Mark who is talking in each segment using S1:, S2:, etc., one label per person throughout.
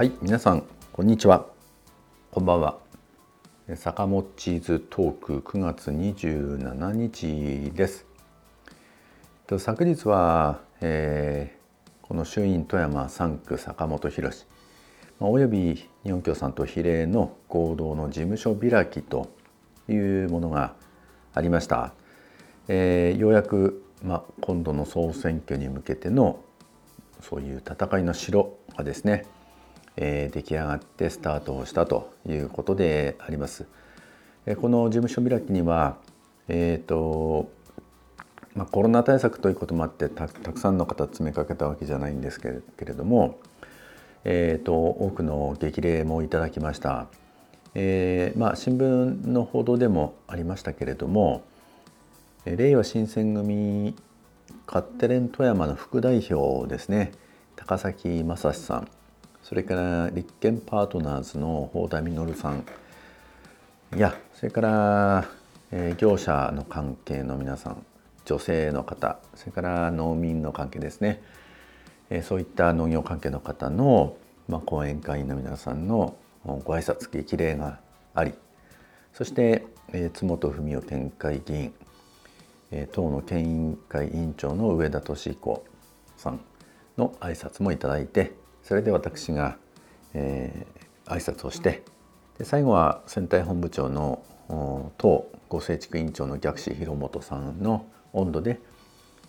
S1: はい皆さんこんにちは。こんばんは。坂本チーズトーク9月27日です。昨日は、えー、この衆院富山3区坂本博および日本共産党比例の合同の事務所開きというものがありました、えー、ようやく、まあ、今度の総選挙に向けてのそういう戦いの城がですねえー、出来上がってスタートをしたということであります。えこの事務所開きには、えーとまあ、コロナ対策ということもあってたくさんの方詰めかけたわけじゃないんですけれども、えーと、多くの激励もいただきました。えー、まあ、新聞の報道でもありましたけれども令和新選組カッテレン富山の副代表ですね高崎正史さんそれから立憲パートナーズの法田稔さん。いやそれから、えー、業者の関係の皆さん女性の方それから農民の関係ですね、えー、そういった農業関係の方の、まあ、講演会員の皆さんのご挨拶激励がありそして、えー、津本文雄県会議員、えー、党の県委員会委員長の上田敏彦さんの挨拶もいただいてそれで私が、えー、挨拶をしてで最後は選対本部長の党ご政地区委員長の逆志広本さんの温度で、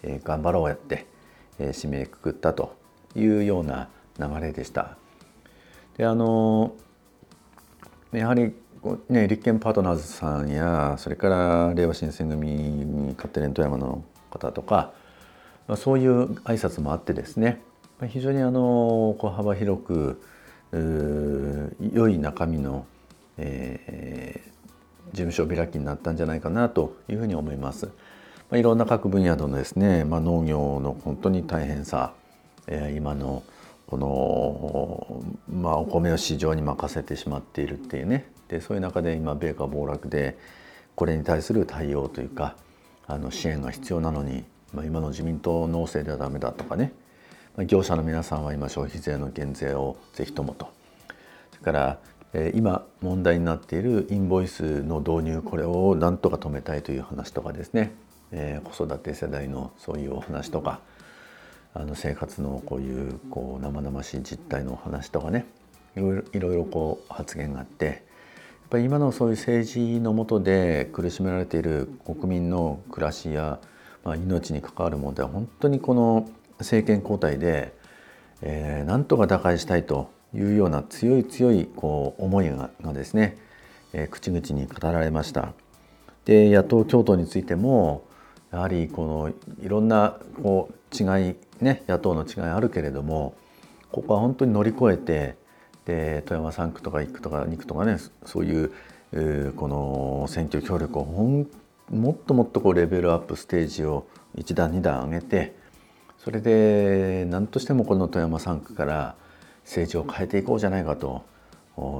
S1: えー、頑張ろうやって、えー、締めくくったというような流れでした。であのやはりね、立憲パートナーズさんやそれから令和新選組に勝手連富山の方とか、そういう挨拶もあってですね非常にあのこう幅広く良い中身の、えー、事務所開きになったんじゃないかなというふうに思います。まあ、いろんな各分野のですね、まあ、農業の本当に大変さ、えー、今のこの、まあ、お米を市場に任せてしまっているっていうねでそういう中で今米価暴落でこれに対する対応というかあの支援が必要なのに、まあ、今の自民党農政ではダメだとかね業者の皆さんは今消費税の減税をぜひともと。それから今問題になっているインボイスの導入これをなんとか止めたいという話とかですね、え子育て世代のそういうお話とかあの生活のこういうこう生々しい実態のお話とかね。いろいろこう発言があってやっぱり今のそういう政治の下で苦しめられている国民の暮らしや、まあ、命に関わる問題は本当にこの政権交代で、えー、なんとか打開したいというような強い強いこう思いががですね、えー、口々に語られました。で野党共闘についてもやはりこのいろんなこう違いね野党の違いあるけれどもここは本当に乗り越えてで富山3区とか1区とか2区とかねそういうこの選挙協力をもっともっとこうレベルアップステージを1段2段上げてそれで何としてもこの富山3区から政治を変えていこうじゃないかと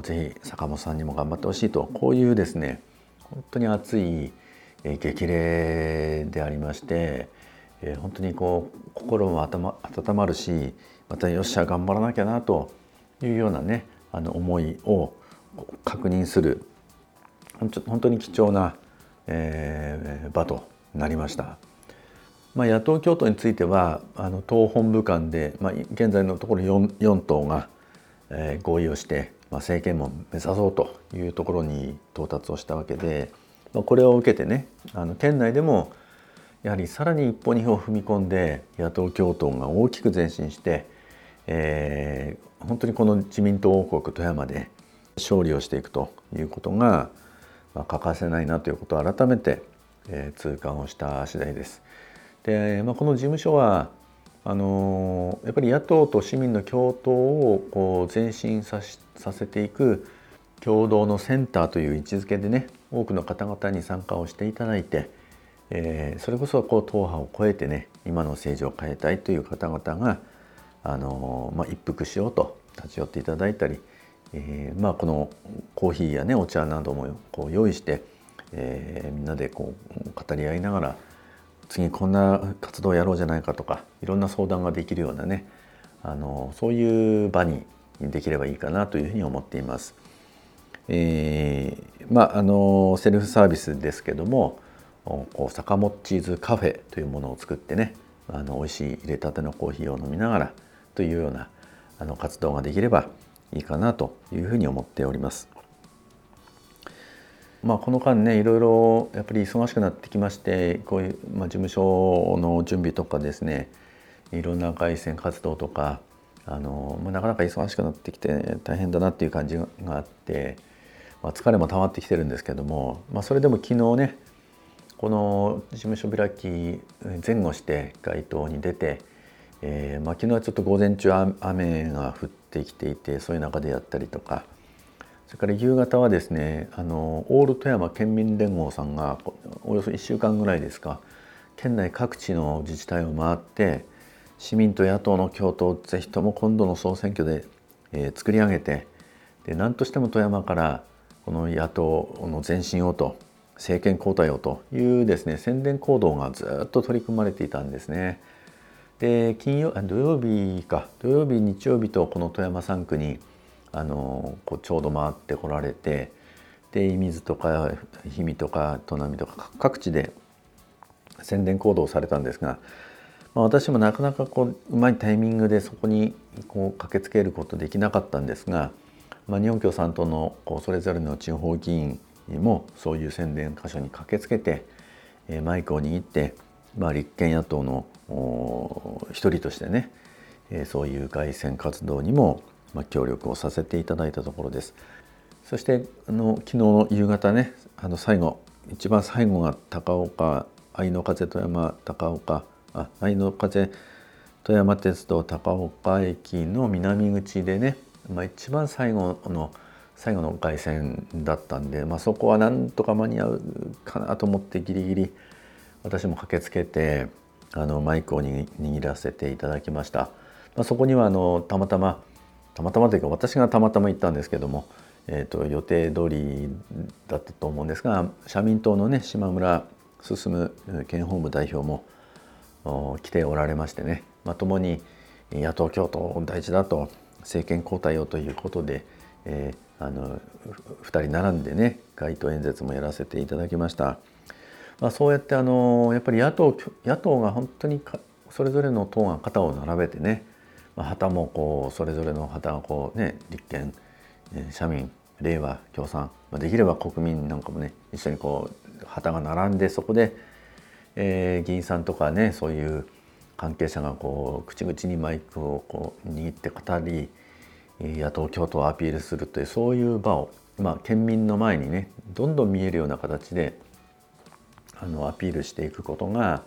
S1: ぜひ坂本さんにも頑張ってほしいとこういうですね本当に熱い激励でありまして本当にこう心も温まるしまたよっしゃ頑張らなきゃなというようなねあの思いを確認する本当に貴重な、え、場となりました。まあ、野党共闘についてはあの党本部間で、まあ、現在のところ 4, 4党が、えー、合意をして、まあ、政権も目指そうというところに到達をしたわけで、まあ、これを受けてねあの県内でもやはりさらに一歩二歩踏み込んで野党共闘が大きく前進して、えー、本当にこの自民党王国富山で勝利をしていくということが、まあ、欠かせないなということを改めて、えー、痛感をした次第です。で、まあ、この事務所はあのやっぱり野党と市民の共闘をこう前進ささせていく共同のセンターという位置づけでね多くの方々に参加をしていただいて、えー、それこそこう党派を超えてね今の政治を変えたいという方々があの、まあ、一服しようと立ち寄っていただいたり、えー、まあ、このコーヒーやねお茶などもこう用意して、えー、みんなでこう語り合いながら次こんな活動をやろうじゃないかとかいろんな相談ができるようなねあのそういう場にできればいいかなというふうに思っています。えー、まああのセルフサービスですけどもこう坂本チーズカフェというものを作ってねあの美味しい入れたてのコーヒーを飲みながらというようなあの活動ができればいいかなというふうに思っております。まあ、この間ねいろいろやっぱり忙しくなってきましてこういう、まあ、事務所の準備とかですねいろんな外線活動とかあの、まあ、なかなか忙しくなってきて大変だなっていう感じがあって、まあ、疲れも溜まってきてるんですけども、まあ、それでも昨日ねこの事務所開き前後して街頭に出て、えーまあ、昨日はちょっと午前中雨が降ってきていてそういう中でやったりとかそれから夕方はですねあのオール富山県民連合さんがおよそ1週間ぐらいですか県内各地の自治体を回って市民と野党の共闘をぜひとも今度の総選挙で、えー、作り上げてで何としても富山からこの野党の前進をと政権交代をというですね宣伝行動がずっと取り組まれていたんですね。で金曜土曜日か土曜日日曜日とこの富山3区にあのこうちょうど回ってこられてで射水とか氷見とか砺波とか各地で宣伝行動をされたんですがまあ、私もなかなかこううまいタイミングでそこにこう駆けつけることできなかったんですが、まあ、日本共産党のこうそれぞれの地方議員もそういう宣伝箇所に駆けつけて、マイクを握って、まあ、立憲野党の一人としてね、そういう外宣活動にも、まあ、協力をさせていただいたところです。そしてあの昨日の夕方ねあの最後一番最後が高岡愛の風富山高岡あ愛の風富山鉄道高岡駅の南口でね、まあ、一番最後の最後の凱旋だったんで、まあ、そこはなんとか間に合うかなと思ってギリギリ私も駆けつけてあのマイクを握らせていただきました。まあ、そこにはあのたまたまたまたまというか私がたまたま行ったんですけども、えー、と予定通りだったと思うんですが社民党のね島村進県本部代表も来ておられましてね、まあ、共に野党共闘大事だと政権交代をということで、えー、あの2人並んでね街頭演説もやらせていただきました。まあ、そうやってあのやっぱり野党野党が本当にそれぞれの党が肩を並べてね、まあ、旗もこうそれぞれの旗がこうね立憲社民令和共産、まあ、できれば国民なんかもね一緒にこう旗が並んでそこでえー、議員さんとかねそういう関係者がこう口々にマイクをこう握って語り野党共闘をアピールするというそういう場を、まあ、県民の前にねどんどん見えるような形であのアピールしていくことが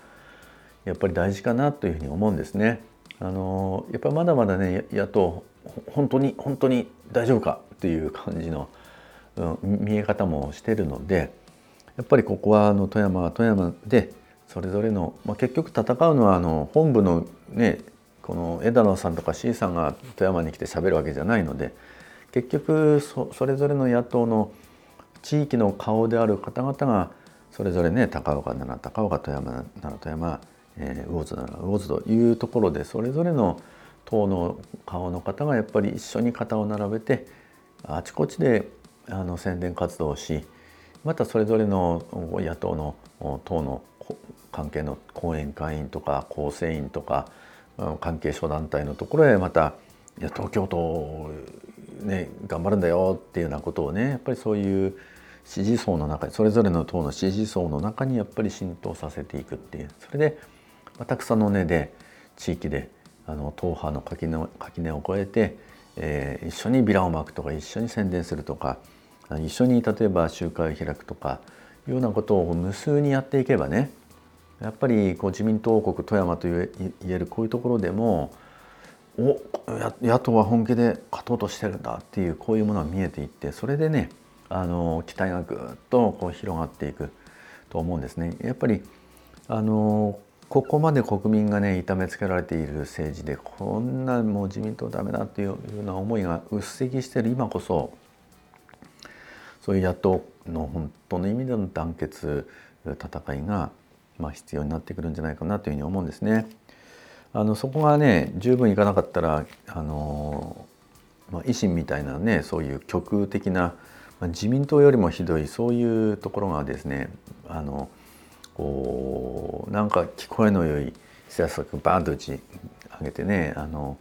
S1: やっぱり大事かなというふうに思うんですね。あのやっぱりまだまだね野党本当に本当に大丈夫かという感じの、うん、見え方もしてるのでやっぱりここはあの富山は富山でそれぞれの、まあ、結局戦うのはあの本部のねこの枝野さんとか C さんが富山に来て喋るわけじゃないので結局そそれぞれの野党の地域の顔である方々がそれぞれね高岡なら高岡富山なら富山、えー、魚津なら魚津というところでそれぞれの党の顔の方がやっぱり一緒に肩を並べてあちこちであの宣伝活動をしまたそれぞれの野党の党の関係の後援会員とか構成員とか関係諸団体のところへまた「いや東京都ね頑張るんだよ」っていうようなことをねやっぱりそういう支持層の中にそれぞれの党の支持層の中にやっぱり浸透させていくっていう。それでまた草の根で地域であの党派の垣根を垣根を越えて、えー、一緒にビラをまくとか一緒に宣伝するとか一緒に例えば集会を開くとかいうようなことを無数にやっていけばねやっぱりこう自民党王国富山と言えるこういうところでもお野党は本気で勝とうとしてるんだっていうこういうものが見えていってそれでねあの期待がぐっとこう広がっていくと思うんですね。やっぱりあのここまで国民がね痛めつけられている政治でこんなもう自民党ダメだっていうような思いがうっせきしてる今こそそういう野党の本当の意味での団結戦いがまあ、必要になってくるんじゃないかなというふうに思うんですね。あのそこがね十分いかなかったらあのまあ、維新みたいなねそういう極右的な、まあ、自民党よりもひどいそういうところがですねあのこうなんか聞こえの良い政策バーンと打ち上げてねあの、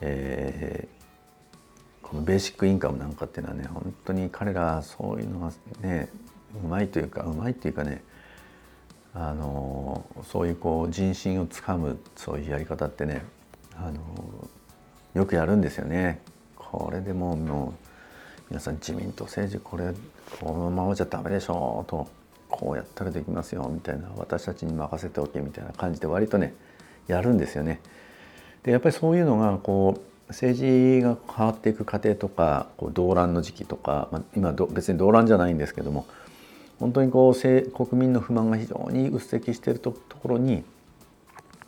S1: えー、このベーシックインカムなんかっていうのはね本当に彼らそういうのがねうまいというかうまいっていうかねあのそういうこう人心をつかむそういうやり方ってねあのよくやるんですよね。これでもうもう皆さん自民党政治これこのままじゃダメでしょうとこうやったらできますよみたいな私たちに任せておけみたいな感じで割とねやるんですよね。でやっぱりそういうのがこう政治が変わっていく過程とかこう動乱の時期とか、まあ、今別に動乱じゃないんですけども本当にこう国民の不満が非常にうっ積しているところに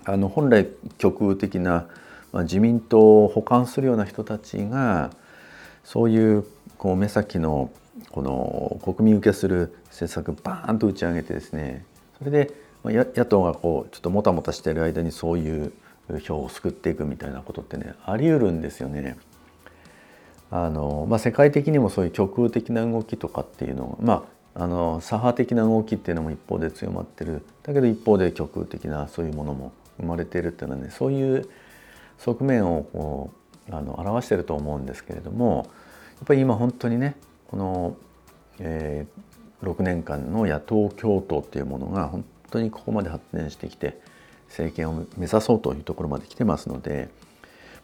S1: あの本来極右的な、まあ、自民党を補完するような人たちがそういうこう目先のこの国民受けする政策バーンと打ち上げてですねそれで野党がこうちょっともたもたしている間にそういう票を救っていくみたいなことってねあり得るんですよね。あのまあ、世界的にもそういう極右的な動きとかっていうのまああの左派的な動きっていうのも一方で強まってるだけど一方で極右的なそういうものも生まれてるっていうのはねそういう側面をこうあの表してると思うんですけれどもやっぱり今本当にねこの、えー、6年間の野党共闘っていうものが本当にここまで発展してきて政権を目指そうというところまで来てますので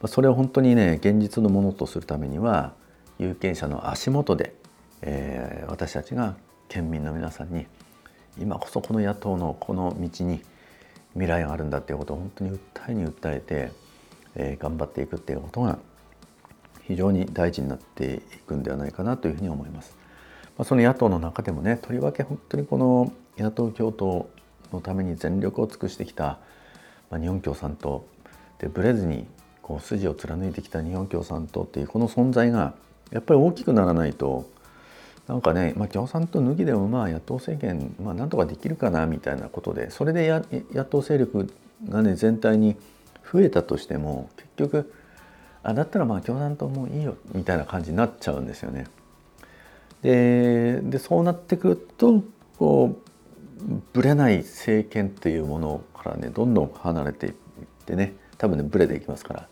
S1: それを本当にね現実のものとするためには有権者の足元で、えー、私たちが県民の皆さんに今こそこの野党のこの道に未来があるんだっていうことを本当に訴えに訴えて、えー、頑張っていくっていうことが非常に大事になっていくんではないかなというふうに思います。まあ、その野党の中でもねとりわけ本当にこの野党共闘のために全力を尽くしてきた、まあ、日本共産党でブレずにこう筋を貫いてきた日本共産党っていうこの存在がやっぱり大きくならないとなんかね、まあ、共産党抜きでもまあ野党政権、まあ、なんとかできるかなみたいなことでそれで野党勢力がね全体に増えたとしても結局あだったらまあ共産党もいいよみたいな感じになっちゃうんですよね。ででそうなってくるとこうぶれない政権というものからねどんどん離れていってね多分ねぶれていきますか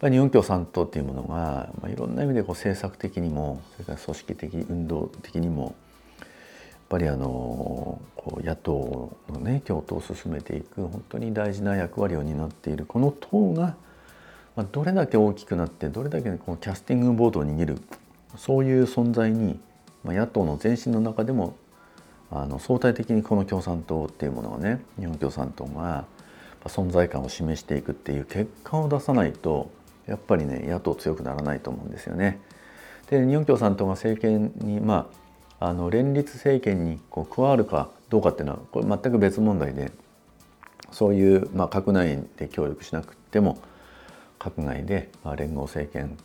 S1: ら日本共産党っていうものが、まあ、いろんな意味でこう政策的にもそれから組織的運動的にもやっぱりあのこう野党のね共闘を進めていく本当に大事な役割を担っているこの党が、まあ、どれだけ大きくなってどれだけこのキャスティングボードを握るそういう存在に、まあ、野党の前身の中でもあの相対的にこの共産党っていうものがね日本共産党が存在感を示していくっていう結果を出さないとやっぱりね野党強くならないと思うんですよね。で日本共産党が政権にまああの連立政権にこう加わるかどうかっていうのはこれ全く別問題でそういう、まあ、閣内で協力しなくても閣外で、連合政権、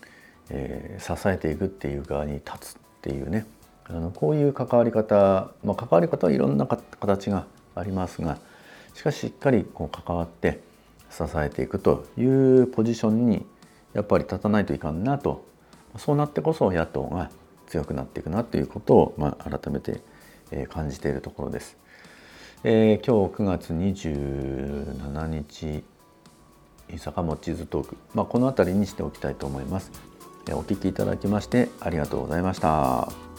S1: えー、支えていくっていう側に立つっていうねあのこういう関わり方、まあ、関わり方はいろんな形がありますがしかししっかりこう関わって支えていくというポジションにやっぱり立たないといかんなとそうなってこそ野党が強くなっていくなということを、まあ、改めて感じているところです。えー、今日9月27日坂本地図トーク、まあ、この辺りにしておきたいと思います。お聴きいただきましてありがとうございました。